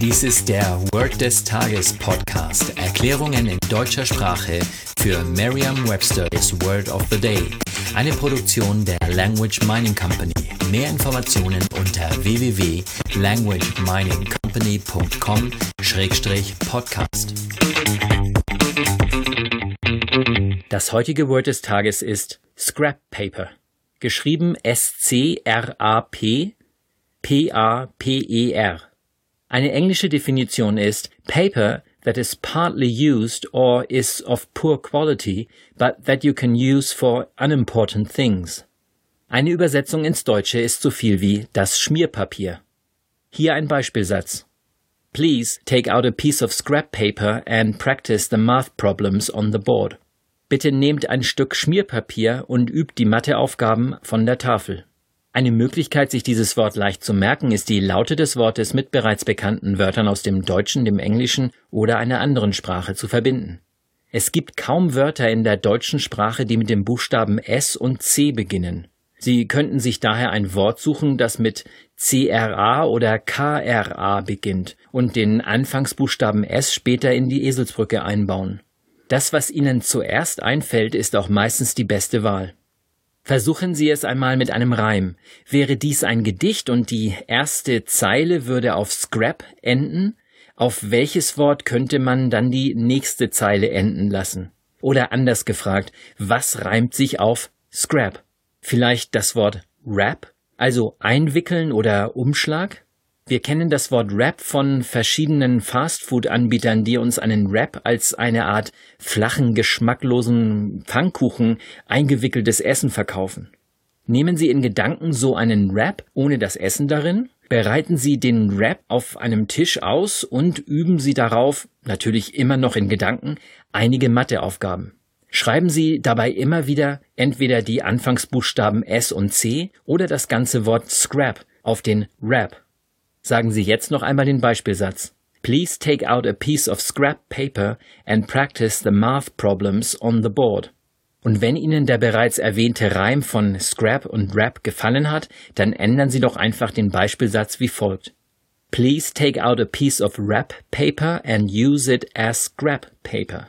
Dies ist der Word des Tages Podcast. Erklärungen in deutscher Sprache für Merriam-Webster's Word of the Day. Eine Produktion der Language Mining Company. Mehr Informationen unter www.languageminingcompany.com-podcast. Das heutige Word des Tages ist Scrap Paper. Geschrieben S-C-R-A-P P-A-P-E-R. Eine englische Definition ist paper that is partly used or is of poor quality, but that you can use for unimportant things. Eine Übersetzung ins Deutsche ist so viel wie das Schmierpapier. Hier ein Beispielsatz. Please take out a piece of scrap paper and practice the math problems on the board. Bitte nehmt ein Stück Schmierpapier und übt die Matheaufgaben von der Tafel. Eine Möglichkeit, sich dieses Wort leicht zu merken, ist die Laute des Wortes mit bereits bekannten Wörtern aus dem Deutschen, dem Englischen oder einer anderen Sprache zu verbinden. Es gibt kaum Wörter in der deutschen Sprache, die mit dem Buchstaben S und C beginnen. Sie könnten sich daher ein Wort suchen, das mit CRA oder KRA beginnt und den Anfangsbuchstaben S später in die Eselsbrücke einbauen. Das, was Ihnen zuerst einfällt, ist auch meistens die beste Wahl. Versuchen Sie es einmal mit einem Reim. Wäre dies ein Gedicht und die erste Zeile würde auf Scrap enden, auf welches Wort könnte man dann die nächste Zeile enden lassen? Oder anders gefragt, was reimt sich auf Scrap? Vielleicht das Wort Wrap, also einwickeln oder Umschlag? Wir kennen das Wort Wrap von verschiedenen Fastfood-Anbietern, die uns einen Wrap als eine Art flachen, geschmacklosen Pfannkuchen eingewickeltes Essen verkaufen. Nehmen Sie in Gedanken so einen Wrap ohne das Essen darin, bereiten Sie den Wrap auf einem Tisch aus und üben Sie darauf, natürlich immer noch in Gedanken, einige Matheaufgaben. Schreiben Sie dabei immer wieder entweder die Anfangsbuchstaben S und C oder das ganze Wort Scrap auf den Wrap. Sagen Sie jetzt noch einmal den Beispielsatz. Please take out a piece of scrap paper and practice the math problems on the board. Und wenn Ihnen der bereits erwähnte Reim von Scrap und Rap gefallen hat, dann ändern Sie doch einfach den Beispielsatz wie folgt. Please take out a piece of wrap paper and use it as scrap paper.